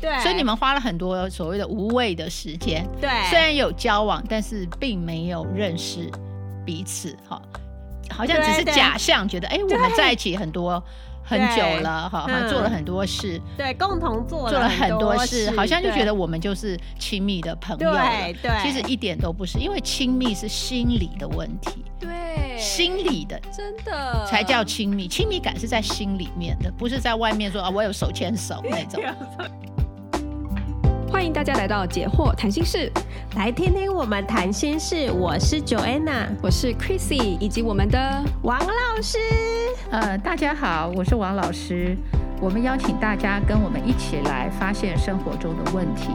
对，所以你们花了很多所谓的无谓的时间。对，虽然有交往，但是并没有认识彼此。哈，好像只是假象，觉得哎，我们在一起很多。很久了哈，嗯、做了很多事，对，共同做了做了很多事，好像就觉得我们就是亲密的朋友了。对，对，其实一点都不是，因为亲密是心理的问题。对，心理的，真的才叫亲密，亲密感是在心里面的，不是在外面说啊，我有手牵手那种。欢迎大家来到解惑谈心室，来听听我们谈心事。我是 Joanna，我是 Chrissy，以及我们的王老师。呃，大家好，我是王老师。我们邀请大家跟我们一起来发现生活中的问题，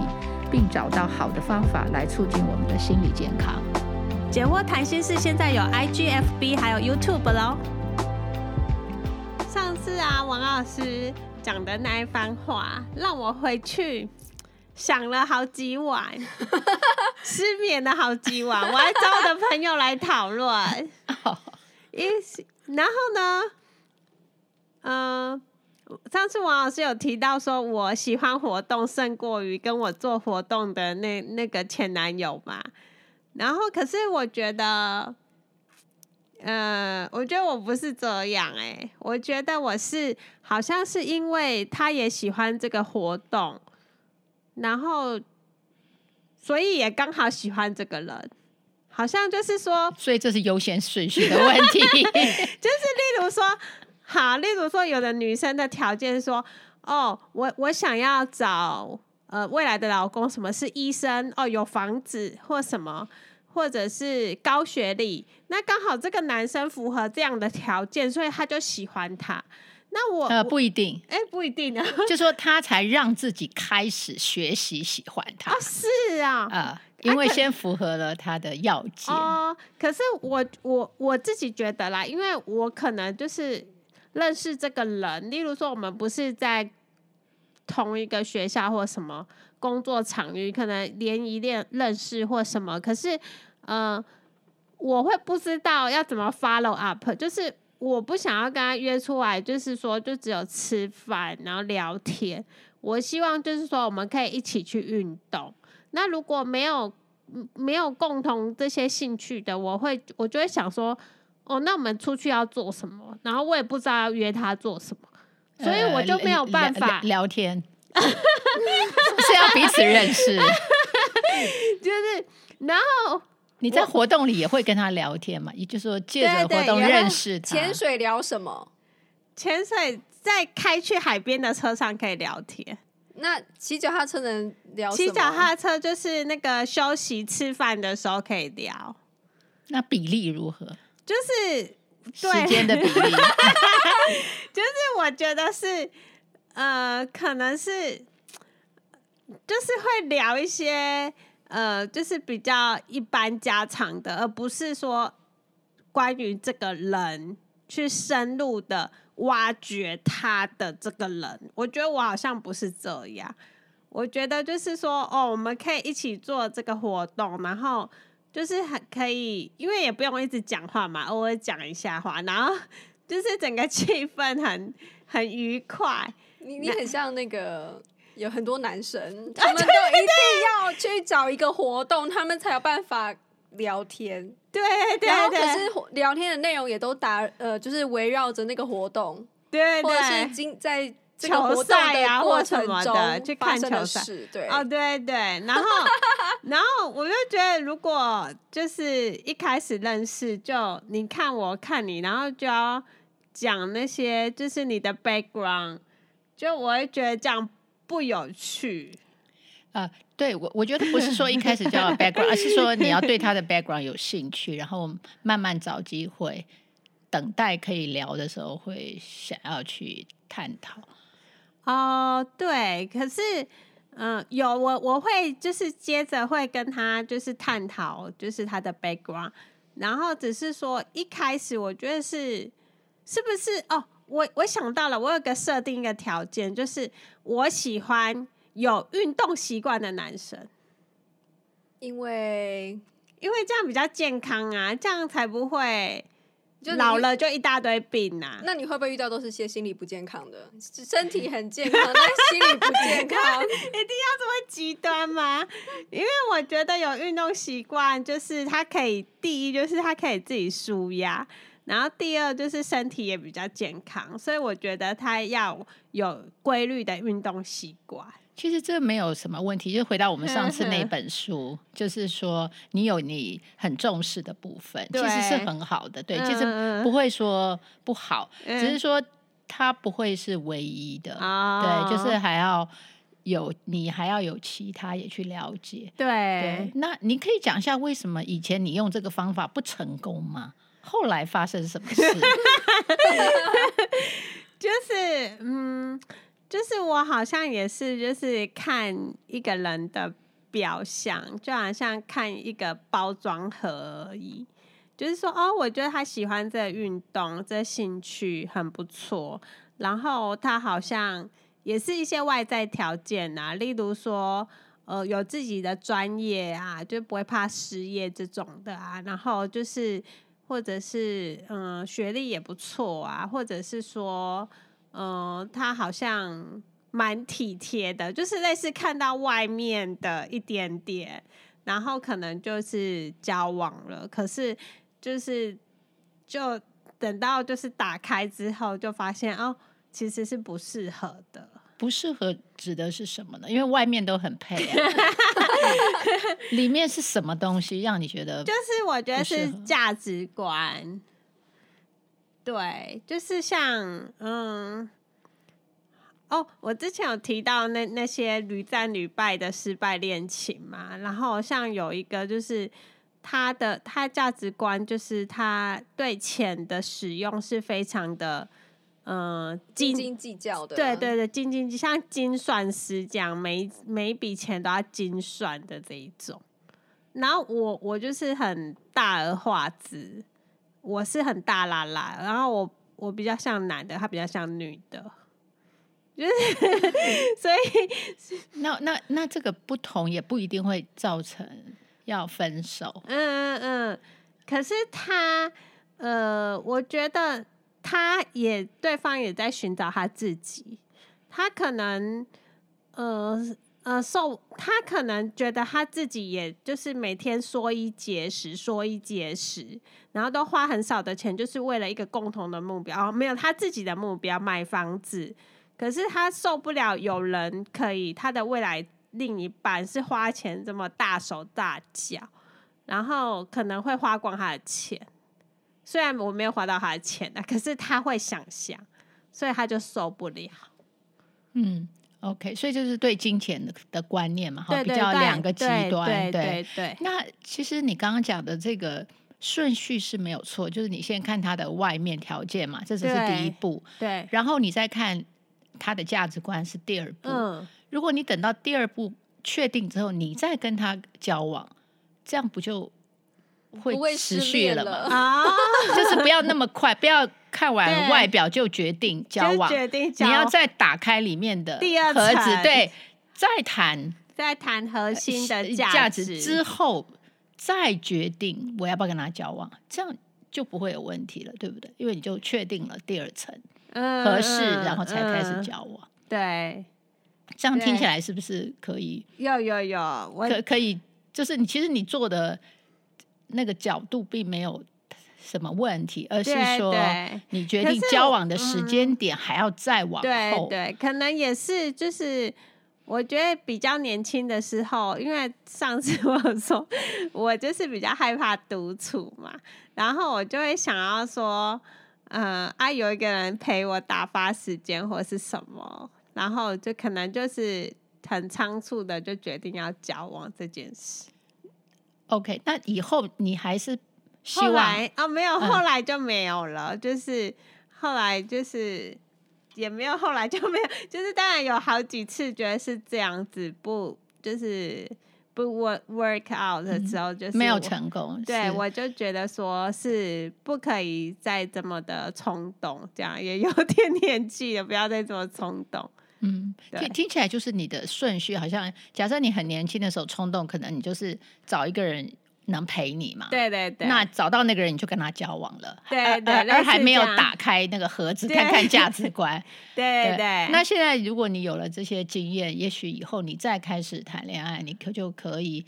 并找到好的方法来促进我们的心理健康。解惑谈心室现在有 IGFB 还有 YouTube 喽。上次啊，王老师讲的那一番话，让我回去。想了好几晚，失眠了好几晚，我还找我的朋友来讨论。一，然后呢，嗯、呃，上次王老师有提到说，我喜欢活动胜过于跟我做活动的那那个前男友嘛。然后，可是我觉得，呃，我觉得我不是这样哎、欸，我觉得我是好像是因为他也喜欢这个活动。然后，所以也刚好喜欢这个人，好像就是说，所以这是优先顺序的问题。就是例如说，好，例如说，有的女生的条件说，哦，我我想要找呃未来的老公，什么是医生？哦，有房子或什么，或者是高学历，那刚好这个男生符合这样的条件，所以他就喜欢他。那我呃不一定，哎，不一定啊。就说他才让自己开始学习喜欢他。哦，是啊，呃，因为先符合了他的要件。哦，可是我我我自己觉得啦，因为我可能就是认识这个人，例如说我们不是在同一个学校或什么工作场域，可能联谊恋认识或什么，可是嗯、呃，我会不知道要怎么 follow up，就是。我不想要跟他约出来，就是说，就只有吃饭，然后聊天。我希望就是说，我们可以一起去运动。那如果没有没有共同这些兴趣的，我会我就会想说，哦，那我们出去要做什么？然后我也不知道要约他做什么，所以我就没有办法、呃、聊，聊天，是要彼此认识，就是然后。你在活动里也会跟他聊天嘛？也就是说，借着活动认识他。潜水聊什么？潜水在开去海边的车上可以聊天。那骑脚踏车能聊？骑脚踏车就是那个休息吃饭的时候可以聊。那比例如何？就是时间的比例。就是我觉得是呃，可能是就是会聊一些。呃，就是比较一般家常的，而不是说关于这个人去深入的挖掘他的这个人。我觉得我好像不是这样。我觉得就是说，哦，我们可以一起做这个活动，然后就是还可以，因为也不用一直讲话嘛，偶尔讲一下话，然后就是整个气氛很很愉快。你你很像那个。有很多男生，他们都一定要去找一个活动，他们才有办法聊天。对对对，然后可是聊天的内容也都打呃，就是围绕着那个活动，对，或者是经在这个活动的过程中去看球赛，对，哦对对，然后 然后我就觉得，如果就是一开始认识就你看我看你，然后就要讲那些就是你的 background，就我会觉得这样。不有趣，呃，对我，我觉得不是说一开始就要 background，而是说你要对他的 background 有兴趣，然后慢慢找机会，等待可以聊的时候会想要去探讨。哦，对，可是，嗯、呃，有我我会就是接着会跟他就是探讨，就是他的 background，然后只是说一开始我觉得是是不是哦。我我想到了，我有个设定一个条件，就是我喜欢有运动习惯的男生，因为因为这样比较健康啊，这样才不会就你老了就一大堆病呐、啊。那你会不会遇到都是些心理不健康的，身体很健康，但心理不健康？一定要这么极端吗？因为我觉得有运动习惯，就是他可以第一就是他可以自己舒压，然后第二就是身体也比较健康，所以我觉得他要有规律的运动习惯。其实这没有什么问题，就回到我们上次那 本书，就是说你有你很重视的部分，其实是很好的，对，其实不会说不好，只是说它不会是唯一的，对，就是还要有你还要有其他也去了解，对，那你可以讲一下为什么以前你用这个方法不成功吗？后来发生什么事？就是嗯。就是我好像也是，就是看一个人的表象，就好像看一个包装盒而已。就是说，哦，我觉得他喜欢这个运动，这兴趣很不错。然后他好像也是一些外在条件啊，例如说，呃，有自己的专业啊，就不会怕失业这种的啊。然后就是，或者是，嗯、学历也不错啊，或者是说。嗯、他好像蛮体贴的，就是类似看到外面的一点点，然后可能就是交往了，可是就是就等到就是打开之后，就发现哦，其实是不适合的。不适合指的是什么呢？因为外面都很配啊，里面是什么东西让你觉得？就是我觉得是价值观。对，就是像嗯，哦，我之前有提到那那些屡战屡败的失败恋情嘛，然后像有一个就是他的他价值观就是他对钱的使用是非常的嗯斤斤计较的，对对对，斤斤计像精算师这样，每每一笔钱都要精算的这一种。然后我我就是很大而化之。我是很大啦啦，然后我我比较像男的，他比较像女的，就是 所以那那那这个不同也不一定会造成要分手。嗯嗯嗯，可是他呃，我觉得他也对方也在寻找他自己，他可能呃。呃，受、他可能觉得他自己也就是每天说一节食，说一节食，然后都花很少的钱，就是为了一个共同的目标，没有他自己的目标买房子。可是他受不了有人可以，他的未来另一半是花钱这么大手大脚，然后可能会花光他的钱。虽然我没有花到他的钱啊，可是他会想象，所以他就受不了。嗯。OK，所以就是对金钱的的观念嘛，哈，比较两个极端，对对。那其实你刚刚讲的这个顺序是没有错，就是你先看他的外面条件嘛，这只是第一步，对。对，然后你再看他的价值观是第二步。嗯。如果你等到第二步确定之后，你再跟他交往，这样不就会持续了吗？啊，就是不要那么快，不要。看完外表就决定交往，决定交往，你要再打开里面的第二盒子，对，再谈，再谈核心的价值，值之后，再决定我要不要跟他交往，这样就不会有问题了，对不对？因为你就确定了第二层，嗯，合适，然后才开始交往，嗯、对，这样听起来是不是可以？有有有，可可以，就是你其实你做的那个角度并没有。什么问题？而是说，你决定交往的时间点还要再往后。对对，可能也是，就是我觉得比较年轻的时候，因为上次我说我就是比较害怕独处嘛，然后我就会想要说，嗯啊，有一个人陪我打发时间或是什么，然后就可能就是很仓促的就决定要交往这件事。OK，那以后你还是。后来啊、哦，没有，后来就没有了。嗯、就是后来就是也没有，后来就没有。就是当然有好几次觉得是这样子，不就是不 work work out 的时候，就是、嗯、没有成功。对，我就觉得说是不可以再这么的冲动，这样也有 点年纪了，不要再这么冲动。嗯，听对听起来就是你的顺序，好像假设你很年轻的时候冲动，可能你就是找一个人。能陪你嘛？对对对。那找到那个人，你就跟他交往了。对对。而还没有打开那个盒子，看看价值观。对对，对。那现在如果你有了这些经验，也许以后你再开始谈恋爱，你可就可以，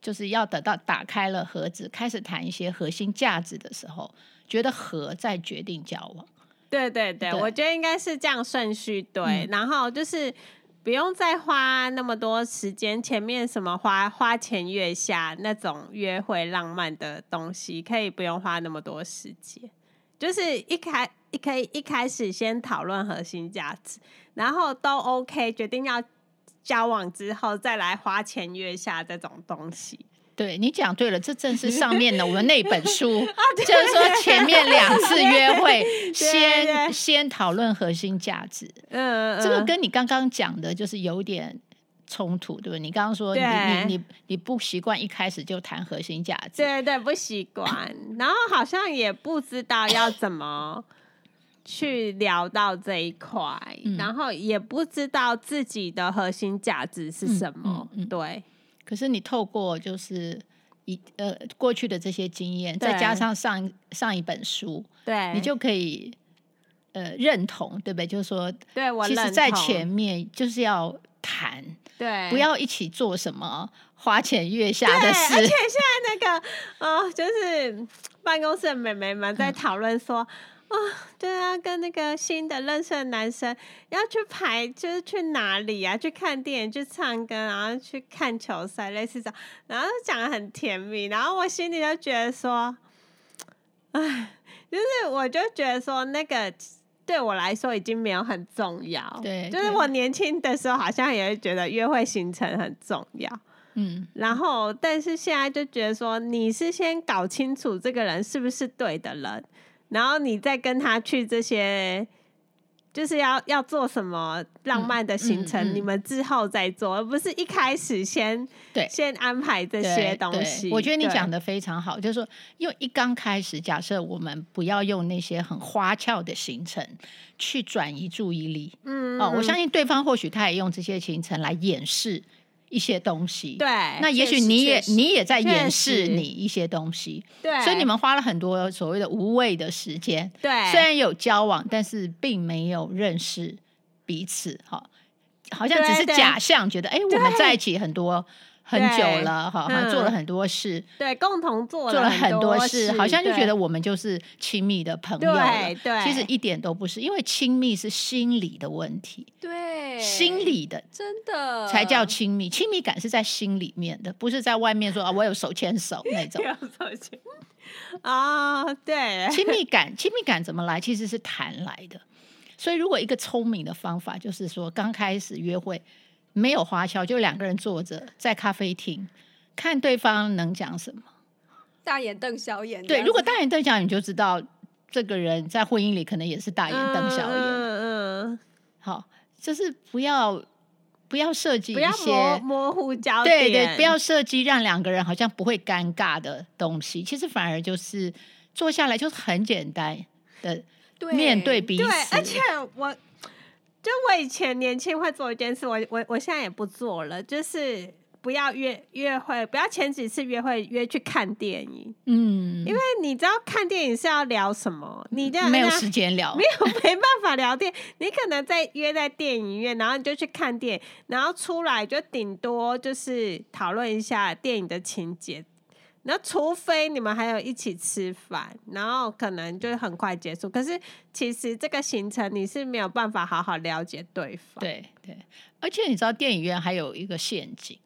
就是要等到打开了盒子，开始谈一些核心价值的时候，觉得合再决定交往。对对对，我觉得应该是这样顺序对，嗯、然后就是。不用再花那么多时间，前面什么花花前月下那种约会浪漫的东西，可以不用花那么多时间。就是一开一可以一开始先讨论核心价值，然后都 OK，决定要交往之后再来花前月下这种东西。对，你讲对了，这正是上面的我们那本书，啊、就是说前面两次约会 先，先先讨论核心价值。嗯，这个跟你刚刚讲的就是有点冲突，对不对？你刚刚说你你你你不习惯一开始就谈核心价值，对对，不习惯，然后好像也不知道要怎么去聊到这一块，嗯、然后也不知道自己的核心价值是什么，嗯嗯嗯、对。可是你透过就是一呃过去的这些经验，再加上上上一本书，对，你就可以呃认同，对不对？就是说，对我其实，在前面就是要谈，对，不要一起做什么花前月下的事。而且现在那个哦，就是办公室的美眉们在讨论说。嗯哦，对啊，跟那个新的认识的男生要去排，就是去哪里啊？去看电影，去唱歌，然后去看球赛，类似这样，然后讲的很甜蜜，然后我心里就觉得说，哎，就是我就觉得说，那个对我来说已经没有很重要。对，就是我年轻的时候好像也会觉得约会行程很重要。嗯，然后但是现在就觉得说，你是先搞清楚这个人是不是对的人。然后你再跟他去这些，就是要要做什么浪漫的行程，嗯嗯嗯、你们之后再做，而不是一开始先对先安排这些东西。我觉得你讲的非常好，就是说，因为一刚开始，假设我们不要用那些很花俏的行程去转移注意力，嗯，哦，我相信对方或许他也用这些行程来掩饰。一些东西，对，那也许你也你也在掩饰你一些东西，对，所以你们花了很多所谓的无谓的时间，对，虽然有交往，但是并没有认识彼此，哈，好像只是假象，觉得哎，我们在一起很多。很久了，哈，做了很多事，对，共同做做了很多事，好像就觉得我们就是亲密的朋友了。对，其实一点都不是，因为亲密是心理的问题。对，心理的真的才叫亲密，亲密感是在心里面的，不是在外面说啊，我有手牵手那种。手牵啊，对，亲密感，亲密感怎么来？其实是谈来的。所以，如果一个聪明的方法，就是说刚开始约会。没有花销，就两个人坐着在咖啡厅，看对方能讲什么，大眼瞪小眼。对，如果大眼瞪小眼，你就知道这个人在婚姻里可能也是大眼瞪小眼。嗯嗯。好，就是不要不要设计一些模，模糊焦点，对对，不要设计让两个人好像不会尴尬的东西。其实反而就是坐下来就是很简单的面对彼此，对，而且我。就我以前年轻会做一件事，我我我现在也不做了，就是不要约约会，不要前几次约会约去看电影，嗯，因为你知道看电影是要聊什么，你这样没有时间聊，没 有没办法聊电，你可能在约在电影院，然后你就去看电影，然后出来就顶多就是讨论一下电影的情节。那除非你们还有一起吃饭，然后可能就很快结束。可是其实这个行程你是没有办法好好了解对方。对对，而且你知道电影院还有一个陷阱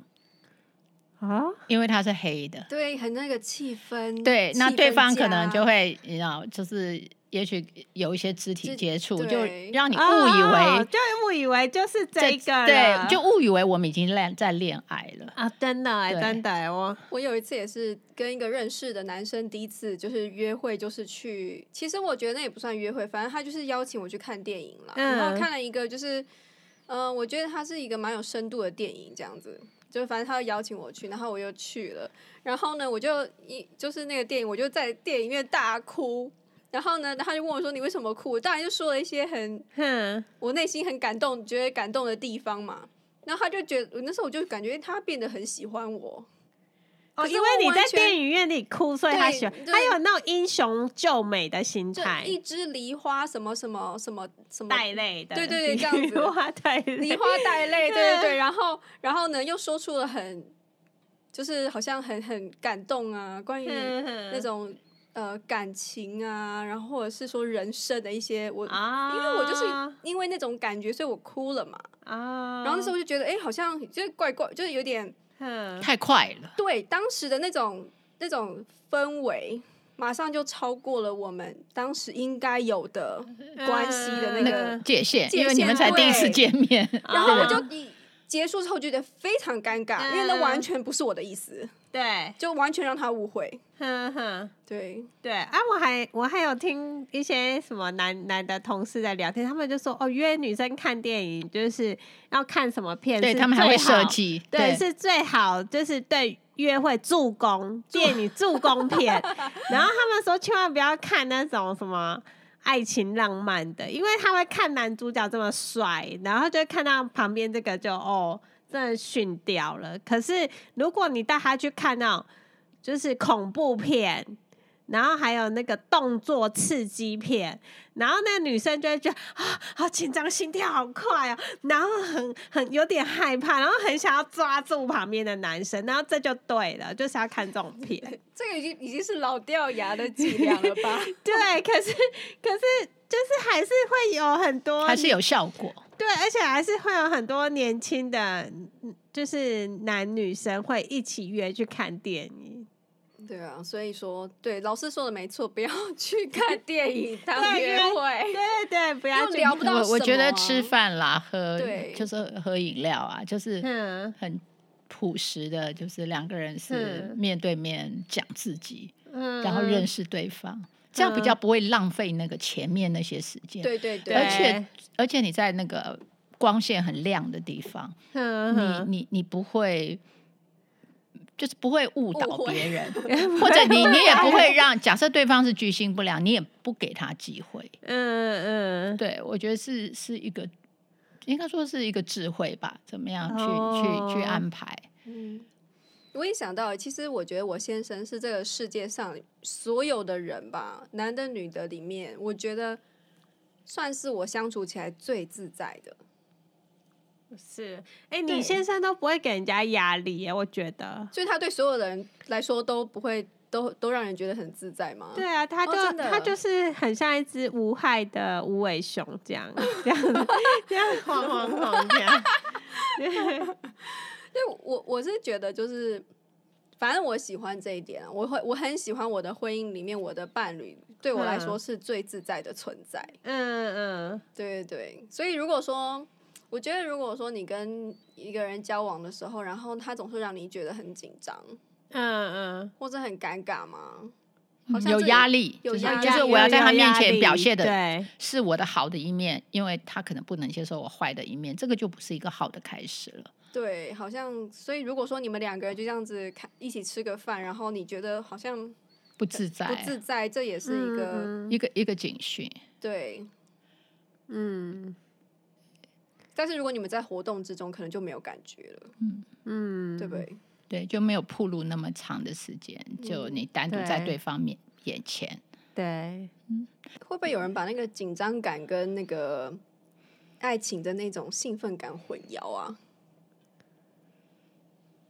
啊，因为它是黑的，对，很那个气氛。对，那对方可能就会，你知道，就是。也许有一些肢体接触，就让你误以为，就误以为就是这个，对，就误以为我们已经恋在恋爱了。啊！真的哎，真的我。我有一次也是跟一个认识的男生第一次就是约会，就是去，其实我觉得那也不算约会，反正他就是邀请我去看电影了，然后看了一个就是，嗯，我觉得他是一个蛮有深度的电影，这样子，就反正他邀请我去，然后我又去了，然后呢，我就一就是那个电影，我就在电影院大哭。然后呢，他就问我说：“你为什么哭？”我当然就说了一些很，哼我内心很感动、觉得感动的地方嘛。然后他就觉得，那时候我就感觉他变得很喜欢我。哦，因为你在电影院里哭，所以他喜欢。他有那种英雄救美的心态。一枝梨花，什么什么什么什么带泪的，对对对，这样子。梨花带泪，梨花带泪，对对对。然后，然后呢，又说出了很，就是好像很很感动啊，关于那种呃感情啊，然后或者是说人生的一些我，啊、因为我就是因为那种感觉，所以我哭了嘛。啊。然后那时候我就觉得，哎，好像就是怪怪，就是有点。太快了。对，当时的那种那种氛围，马上就超过了我们当时应该有的关系的那个界限，因为你们才第一次见面。然后我就一结束之后觉得非常尴尬，因为那完全不是我的意思。对，就完全让他误会。哼哼，对。对。啊，我还我还有听一些什么男男的同事在聊天，他们就说哦，约女生看电影就是要看什么片，对他们还会设计，对，是最好就是对约会助攻 电影助攻片，然后他们说千万不要看那种什么爱情浪漫的，因为他会看男主角这么帅，然后就看到旁边这个就哦。真的逊掉了。可是如果你带他去看那种就是恐怖片，然后还有那个动作刺激片，然后那个女生就会觉得啊，好紧张，心跳好快啊，然后很很有点害怕，然后很想要抓住旁边的男生，然后这就对了，就是要看这种片。这个已经已经是老掉牙的伎俩了吧？对，可是可是就是还是会有很多，还是有效果。对，而且还是会有很多年轻的，就是男女生会一起约去看电影。对啊，所以说，对老师说的没错，不要 去看电影当约会。对对对，不要聊不到、啊。我我觉得吃饭啦，喝对就是喝饮料啊，就是很朴实的，就是两个人是面对面讲自己，嗯、然后认识对方。这样比较不会浪费那个前面那些时间，对对对，而且而且你在那个光线很亮的地方，你你你不会，就是不会误导别人，或者你你也不会让假设对方是居心不良，你也不给他机会，嗯嗯，对我觉得是是一个应该说是一个智慧吧，怎么样去去去安排，嗯。我也想到，其实我觉得我先生是这个世界上所有的人吧，男的女的里面，我觉得算是我相处起来最自在的。是，哎、欸，你先生都不会给人家压力耶，我觉得，所以他对所有人来说都不会，都都让人觉得很自在吗？对啊，他就、哦、他就是很像一只无害的无尾熊这样，这样这样晃晃晃这样。对，我我是觉得就是，反正我喜欢这一点，我会我很喜欢我的婚姻里面我的伴侣对我来说是最自在的存在。嗯嗯，对对对。所以如果说，我觉得如果说你跟一个人交往的时候，然后他总是让你觉得很紧张，嗯嗯，或者很尴尬吗？好像有压力，有压力，就是我要在他面前表现的是我的好的一面，因为他可能不能接受我坏的一面，这个就不是一个好的开始了。对，好像所以如果说你们两个人就这样子看一起吃个饭，然后你觉得好像不自在，不自在，这也是一个、嗯、一个一个警讯。对，嗯。但是如果你们在活动之中，可能就没有感觉了。嗯嗯，对不对？对，就没有铺路那么长的时间，就你单独在对方面眼前。对，嗯，会不会有人把那个紧张感跟那个爱情的那种兴奋感混淆啊？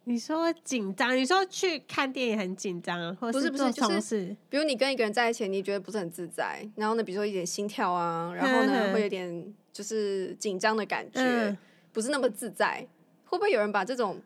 你说紧张，你说去看电影很紧张，或是不是不是就是，比如你跟一个人在一起，你觉得不是很自在，然后呢，比如说一点心跳啊，然后呢，会有点就是紧张的感觉，嗯、不是那么自在，会不会有人把这种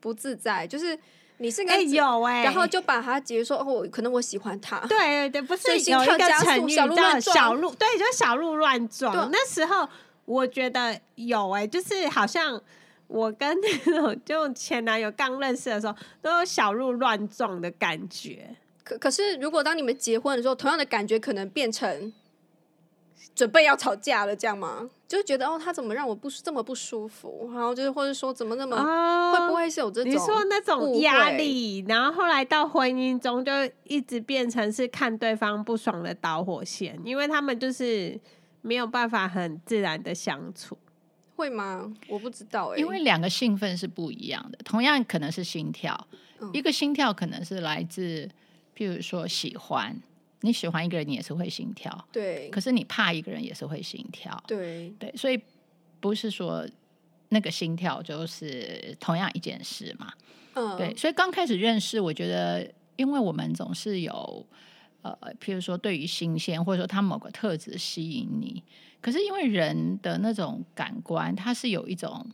不自在，就是你是哎、欸、有哎、欸，然后就把它解说哦，可能我喜欢他，对对对，不是心跳加速，小鹿乱小鹿，对，就是小鹿乱撞。那时候我觉得有哎、欸，就是好像。我跟那种就前男友刚认识的时候，都有小鹿乱撞的感觉。可可是，如果当你们结婚的时候，同样的感觉可能变成准备要吵架了，这样吗？就觉得哦，他怎么让我不这么不舒服？然后就是或者说怎么那么、哦、会不会是有这种你说那种压力？然后后来到婚姻中，就一直变成是看对方不爽的导火线，因为他们就是没有办法很自然的相处。会吗？我不知道哎、欸，因为两个兴奋是不一样的，同样可能是心跳，嗯、一个心跳可能是来自，譬如说喜欢，你喜欢一个人，你也是会心跳，对。可是你怕一个人也是会心跳，对对，所以不是说那个心跳就是同样一件事嘛，嗯，对。所以刚开始认识，我觉得，因为我们总是有。呃，譬如说，对于新鲜，或者说他某个特质吸引你，可是因为人的那种感官，它是有一种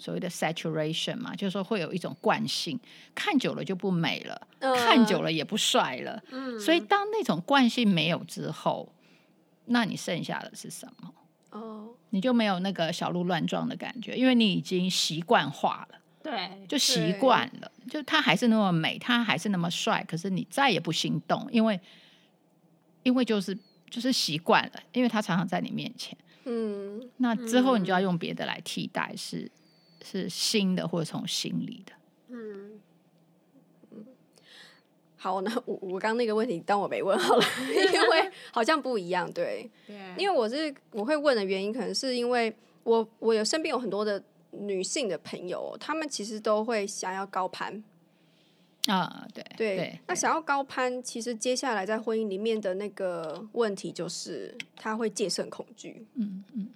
所谓的 saturation 嘛，就是说会有一种惯性，看久了就不美了，呃、看久了也不帅了。嗯，所以当那种惯性没有之后，那你剩下的是什么？哦，你就没有那个小鹿乱撞的感觉，因为你已经习惯化了。对，就习惯了，就他还是那么美，他还是那么帅，可是你再也不心动，因为。因为就是就是习惯了，因为他常常在你面前，嗯，那之后你就要用别的来替代，是是新的或者从心里的，嗯嗯。好，那我我刚那个问题当我没问好了，因为 好像不一样，对，对，因为我是我会问的原因，可能是因为我我有身边有很多的女性的朋友，她们其实都会想要高攀。啊，对对，对，那想要高攀，其实接下来在婚姻里面的那个问题就是他会戒慎恐惧，嗯嗯。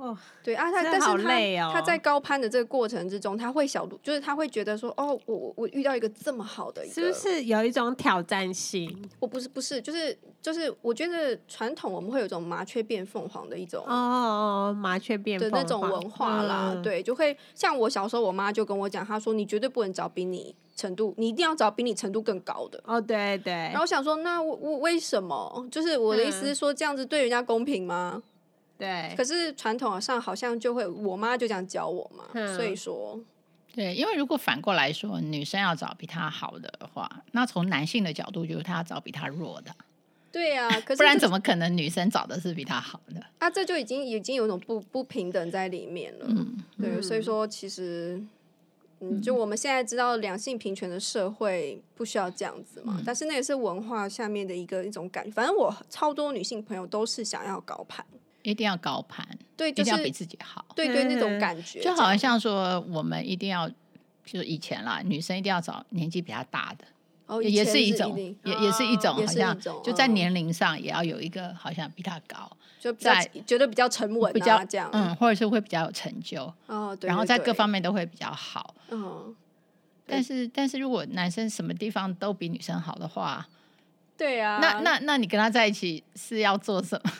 哦，对啊，他但是他、哦、他在高攀的这个过程之中，他会小，就是他会觉得说，哦，我我遇到一个这么好的一个，是不是有一种挑战性？我不是不是，就是就是，我觉得传统我们会有一种麻雀变凤凰的一种哦，麻雀变的那种文化啦，嗯、对，就会像我小时候，我妈就跟我讲，她说你绝对不能找比你程度，你一定要找比你程度更高的。哦，对对。然后我想说，那我我为什么？就是我的意思是说，这样子对人家公平吗？对，可是传统上好像就会，我妈就这样教我嘛，嗯、所以说，对，因为如果反过来说，女生要找比她好的话，那从男性的角度就是他要找比她弱的，对呀、啊，可是不然怎么可能女生找的是比她好的？啊，这就已经已经有一种不不平等在里面了，嗯，对，所以说其实，嗯，就我们现在知道两性平权的社会不需要这样子嘛，嗯、但是那也是文化下面的一个一种感觉，反正我超多女性朋友都是想要高攀。一定要高攀，对、就是，一定要比自己好，对对，那种感觉，就好像说我们一定要，就是以前啦，女生一定要找年纪比较大的，哦，也是一种，也也是一种，好像就在年龄上也要有一个好像比他高，就在觉得比较沉稳，比较这样，嗯，或者是会比较有成就，哦，对，然后在各方面都会比较好，嗯，但是但是如果男生什么地方都比女生好的话，对啊，那那那你跟他在一起是要做什么？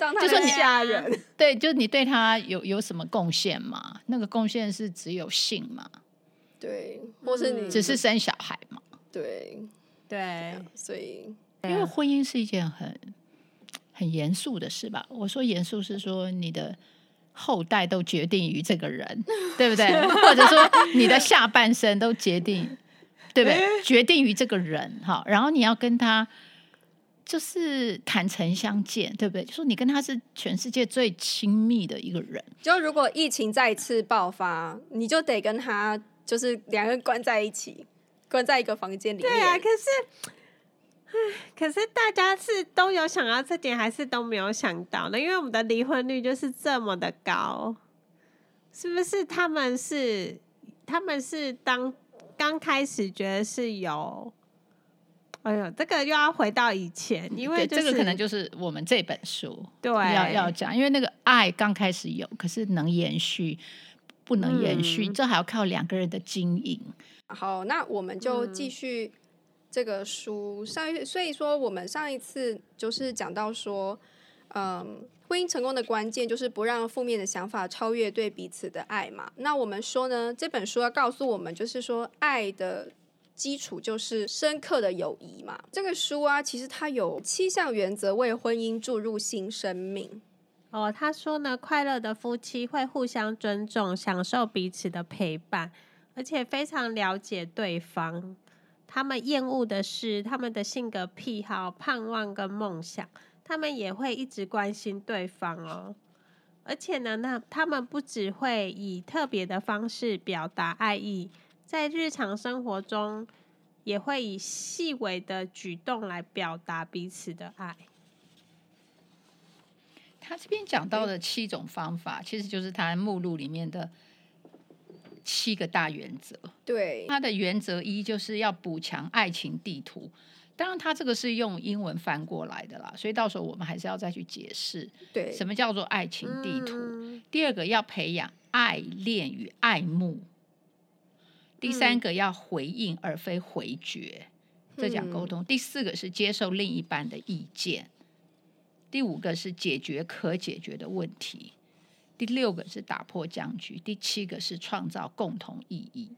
就说你吓人，对，就是你对他有有什么贡献吗？那个贡献是只有性吗？对，或是你只是生小孩吗？对，对，所以因为婚姻是一件很很严肃的事吧？我说严肃是说你的后代都决定于这个人，对不对？或者说你的下半生都决定，对不对？决定于这个人，哈，然后你要跟他。就是坦诚相见，对不对？就说你跟他是全世界最亲密的一个人。就如果疫情再次爆发，你就得跟他就是两个人关在一起，关在一个房间里面。对啊，可是，唉，可是大家是都有想到这点，还是都没有想到呢？因为我们的离婚率就是这么的高，是不是？他们是他们是当刚开始觉得是有。哎呦，这个又要回到以前，因为、就是、这个可能就是我们这本书对要要讲，因为那个爱刚开始有，可是能延续不能延续，嗯、这还要靠两个人的经营。好，那我们就继续这个书上一，所以说我们上一次就是讲到说，嗯，婚姻成功的关键就是不让负面的想法超越对彼此的爱嘛。那我们说呢，这本书要告诉我们，就是说爱的。基础就是深刻的友谊嘛。这个书啊，其实它有七项原则，为婚姻注入新生命。哦，他说呢，快乐的夫妻会互相尊重，享受彼此的陪伴，而且非常了解对方。他们厌恶的是他们的性格癖好、盼望跟梦想，他们也会一直关心对方哦。而且呢，那他们不只会以特别的方式表达爱意。在日常生活中，也会以细微的举动来表达彼此的爱。他这边讲到的七种方法，其实就是他目录里面的七个大原则。对，他的原则一就是要补强爱情地图。当然，他这个是用英文翻过来的啦，所以到时候我们还是要再去解释，对，什么叫做爱情地图。嗯、第二个要培养爱恋与爱慕。第三个要回应而非回绝，这讲沟通。嗯、第四个是接受另一半的意见。第五个是解决可解决的问题。第六个是打破僵局。第七个是创造共同意义。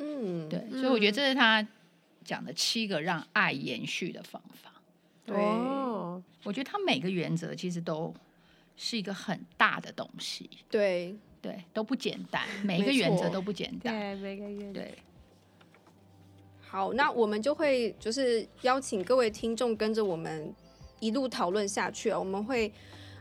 嗯，对，所以我觉得这是他。讲的七个让爱延续的方法，对，我觉得他每个原则其实都是一个很大的东西，对。对，都不简单，每一个原则都不简单，对，每个原。则。对，好，那我们就会就是邀请各位听众跟着我们一路讨论下去啊，我们会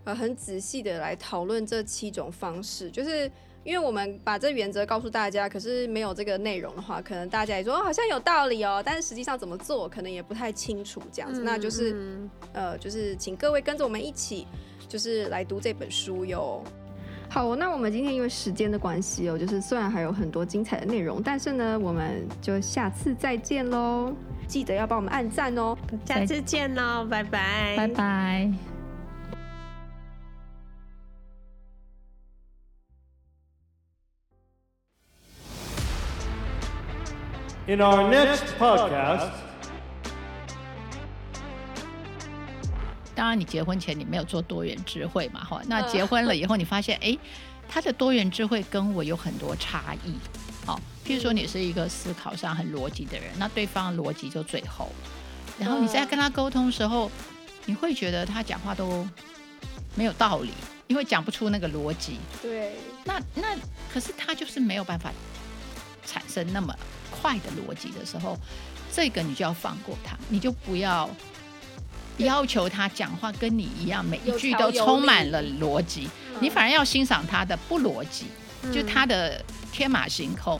呃很仔细的来讨论这七种方式，就是。因为我们把这原则告诉大家，可是没有这个内容的话，可能大家也说好像有道理哦，但是实际上怎么做，可能也不太清楚这样子。嗯、那就是、嗯、呃，就是请各位跟着我们一起，就是来读这本书哟。好，那我们今天因为时间的关系哦，就是虽然还有很多精彩的内容，但是呢，我们就下次再见喽。记得要帮我们按赞哦，下次见喽，拜拜，拜拜。In our next podcast，当然，你结婚前你没有做多元智慧嘛？哈，那结婚了以后，你发现，哎，他的多元智慧跟我有很多差异。好，譬如说，你是一个思考上很逻辑的人，那对方逻辑就最后。然后你在跟他沟通的时候，你会觉得他讲话都没有道理，因为讲不出那个逻辑。对。那那可是他就是没有办法产生那么。快的逻辑的时候，这个你就要放过他，你就不要要求他讲话跟你一样，每一句都充满了逻辑，你反而要欣赏他的不逻辑，就他的天马行空。